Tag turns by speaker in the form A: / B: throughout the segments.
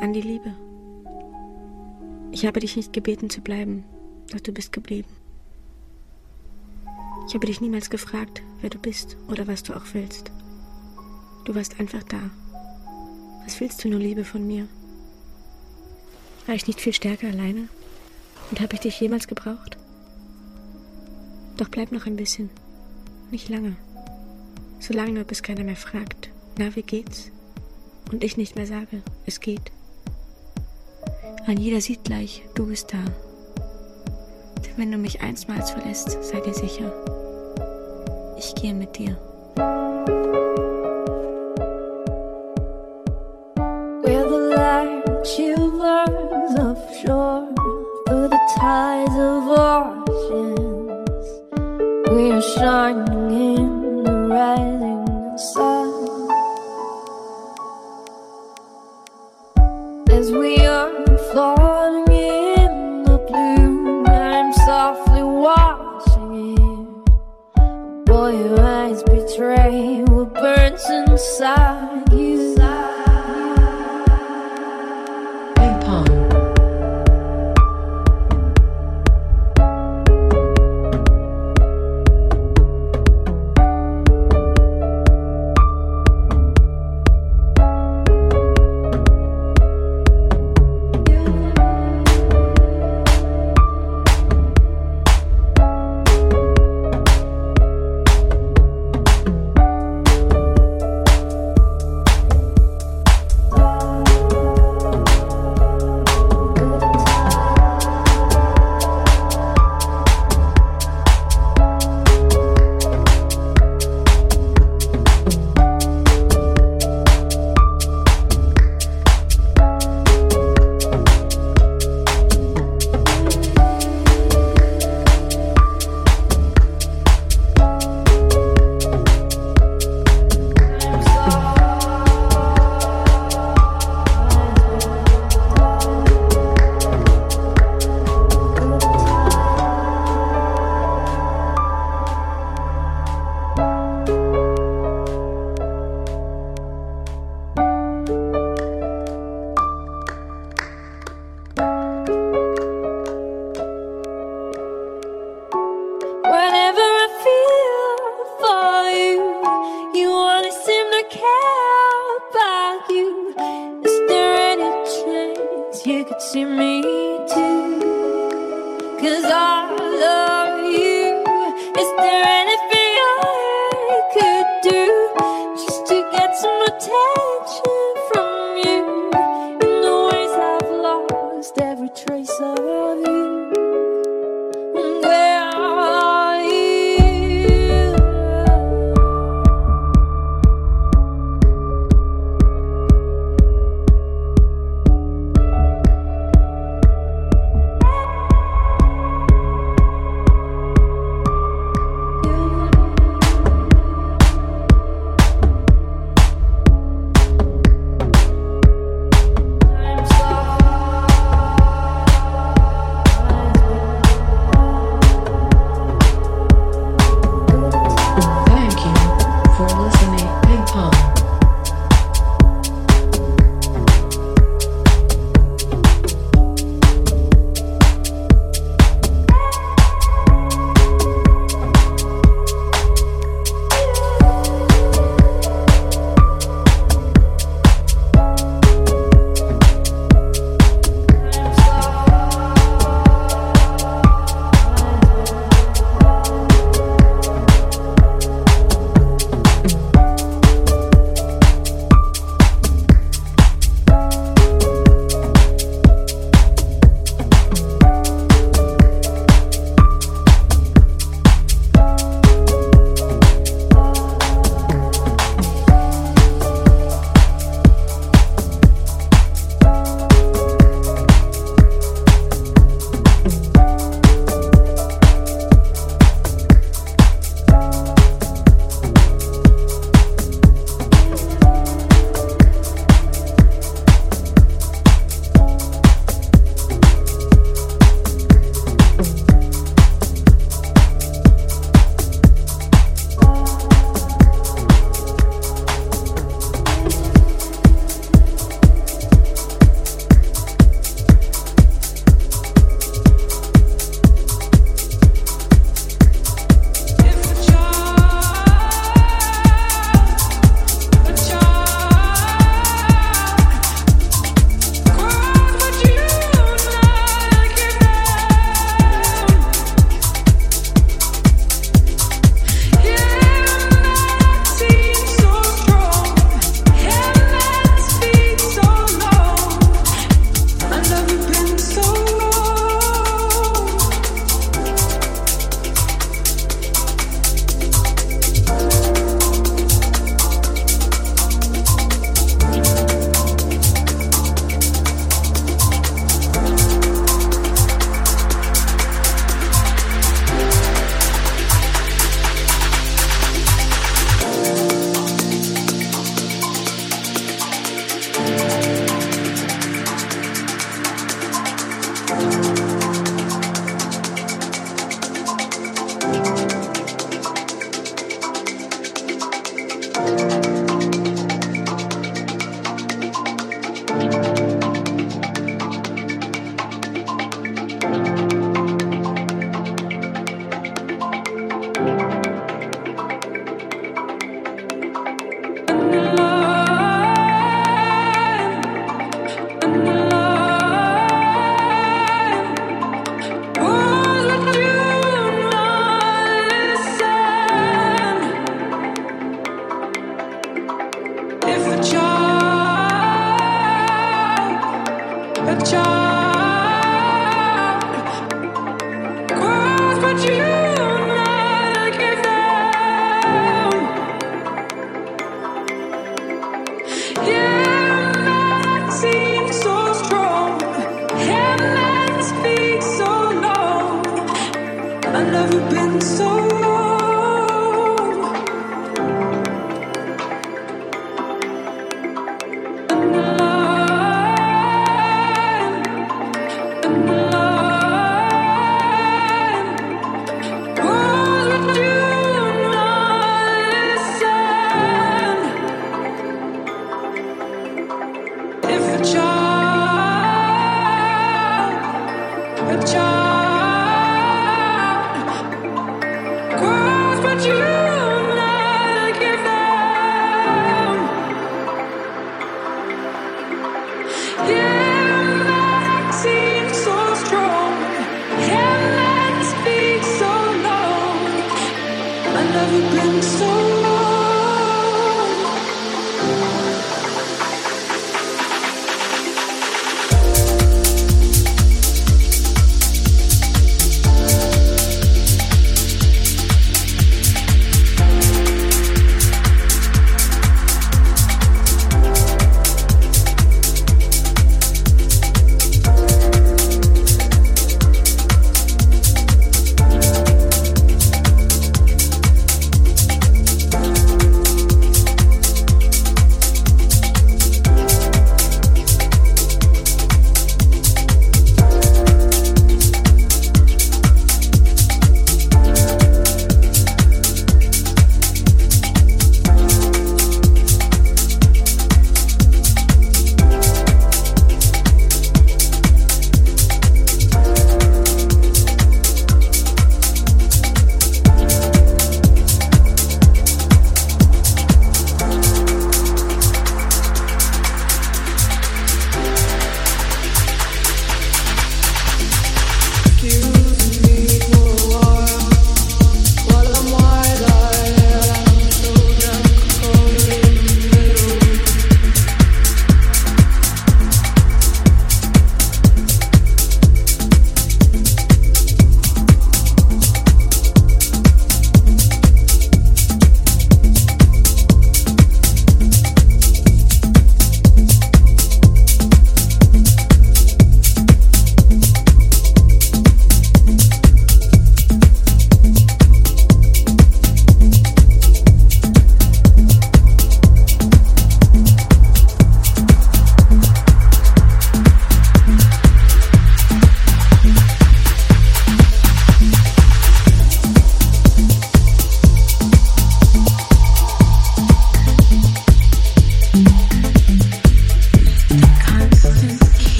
A: an die Liebe. Ich habe dich nicht gebeten zu bleiben, doch du bist geblieben. Ich habe dich niemals gefragt, wer du bist oder was du auch willst. Du warst einfach da. Was willst du nur, Liebe, von mir? War ich nicht viel stärker alleine? Und habe ich dich jemals gebraucht? Doch bleib noch ein bisschen. Nicht lange. So lange, bis keiner mehr fragt, na, wie geht's? Und ich nicht mehr sage, es geht. Ein jeder sieht gleich, du bist da. Denn wenn du mich einstmals verlässt, sei dir sicher, ich gehe mit dir.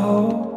B: Oh,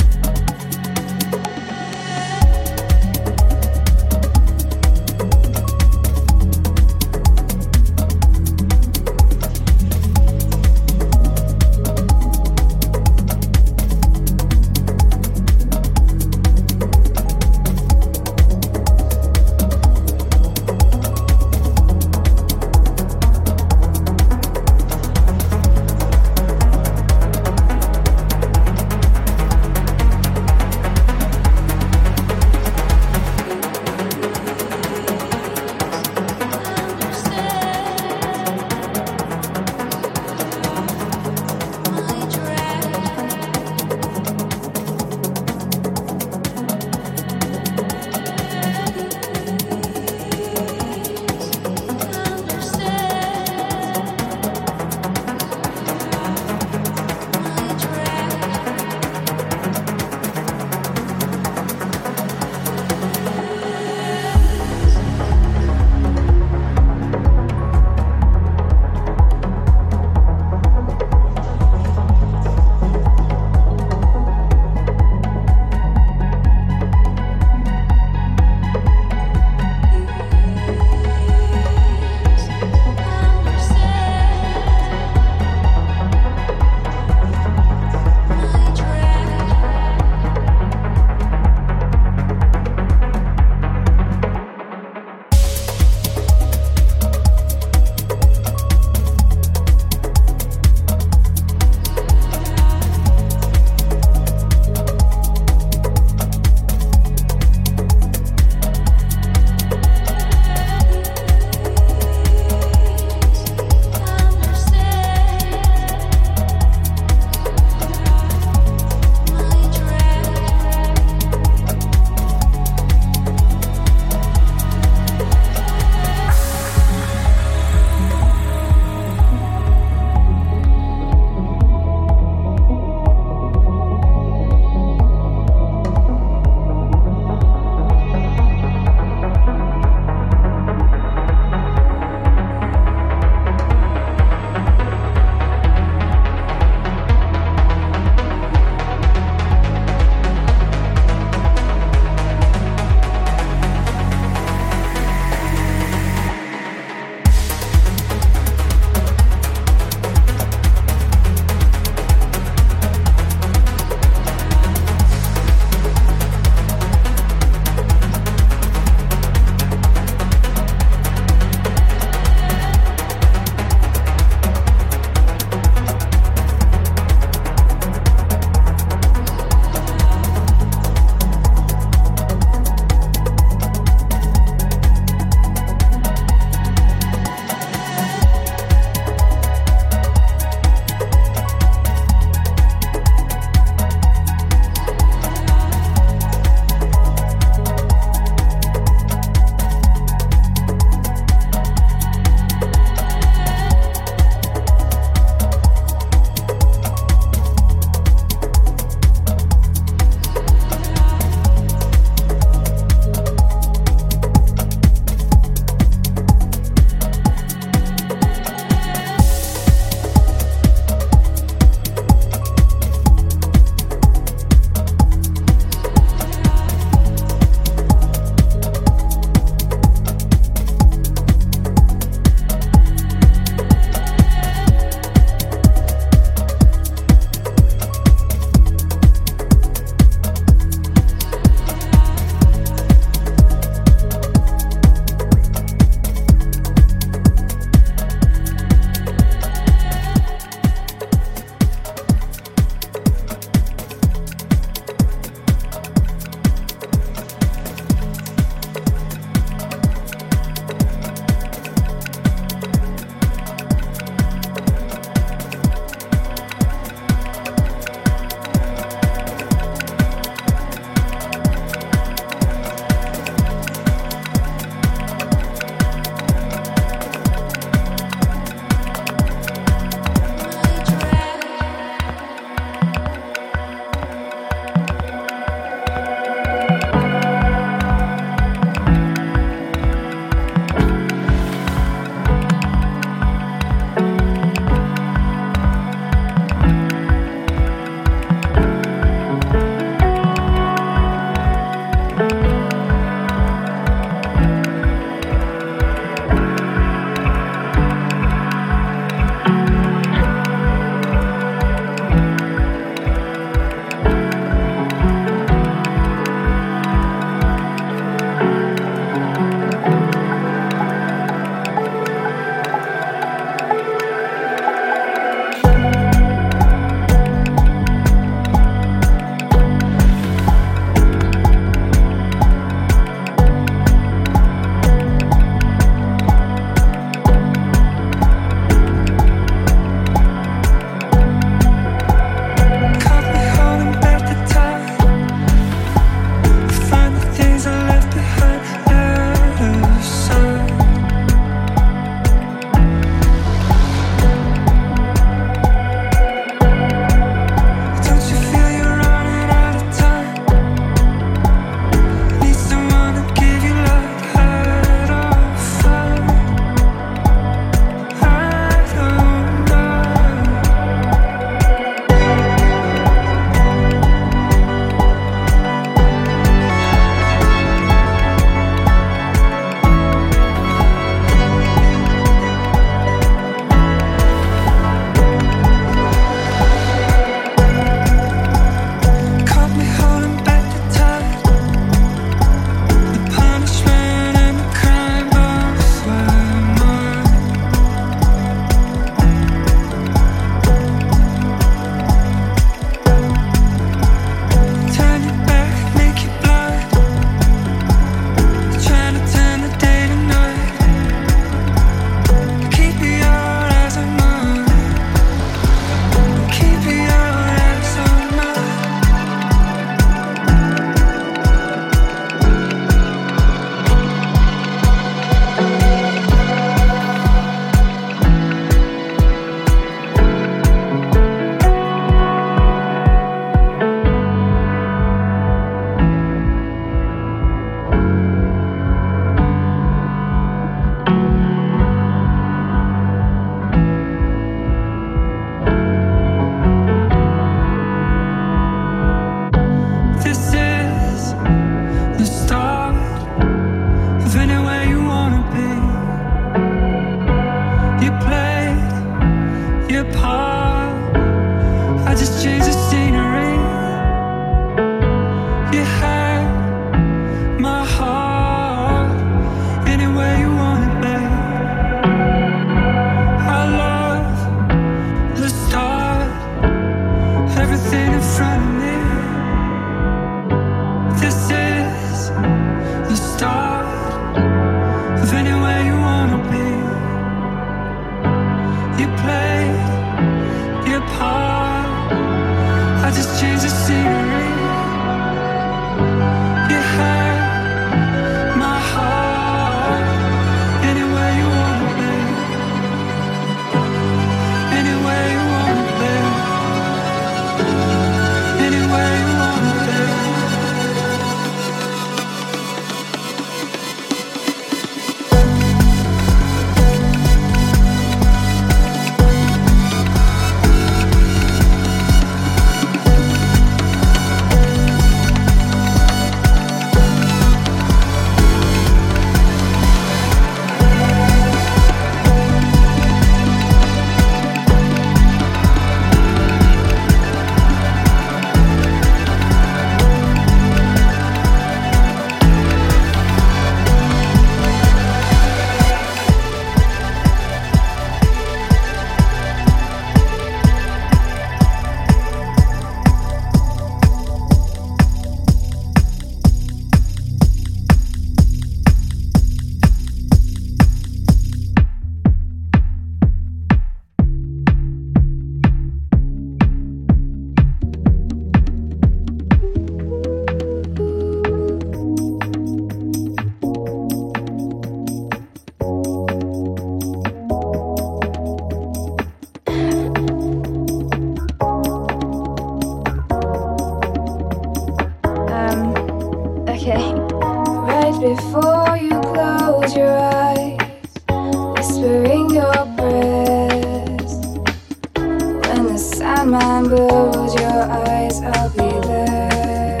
C: and
D: mine blows your eyes, I'll be there.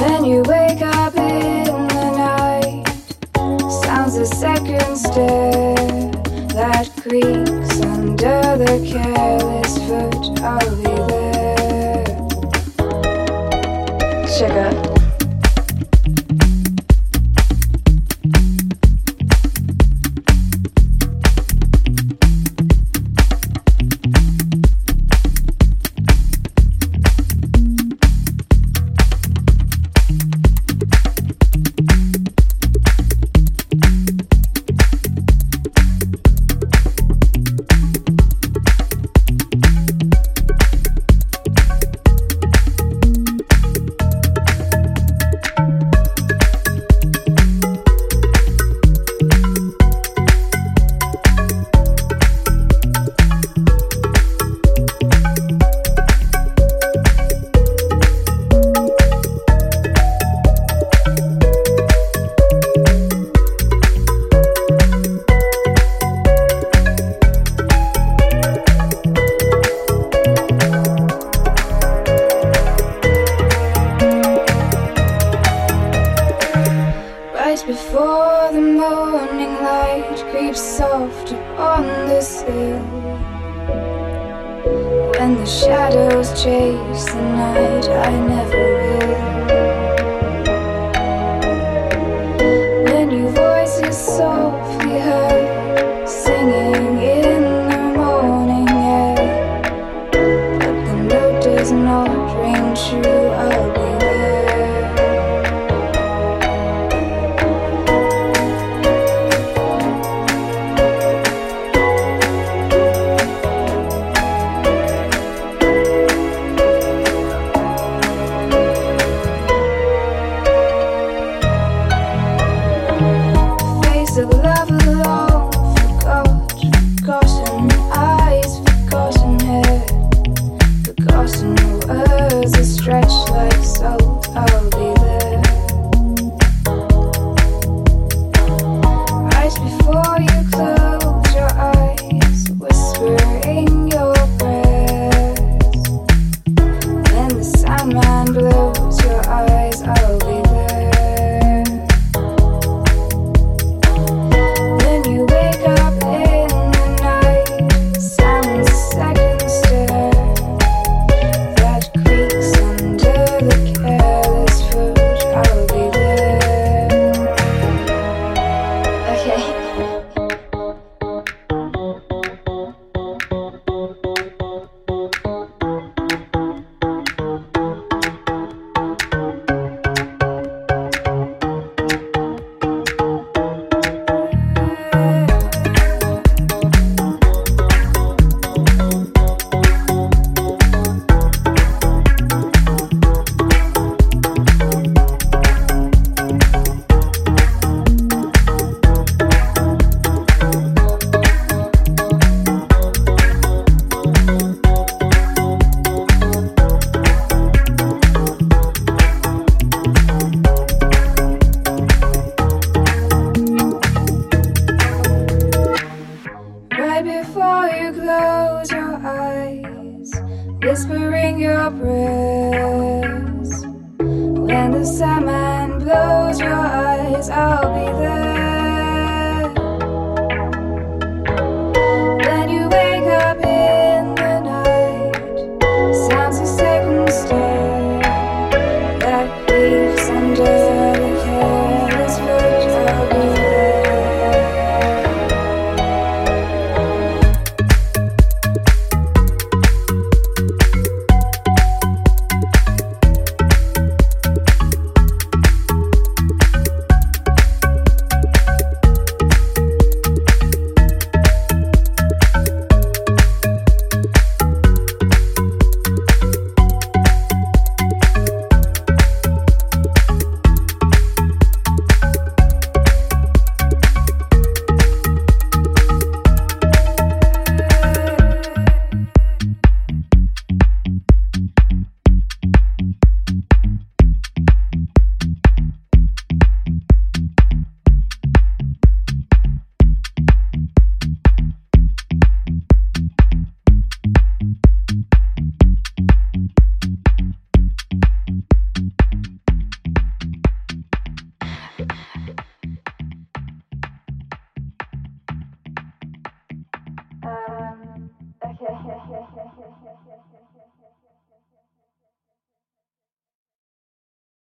D: when you wake up in the night, sounds the second stair that creaks under the careless foot, I'll be there. Sugar.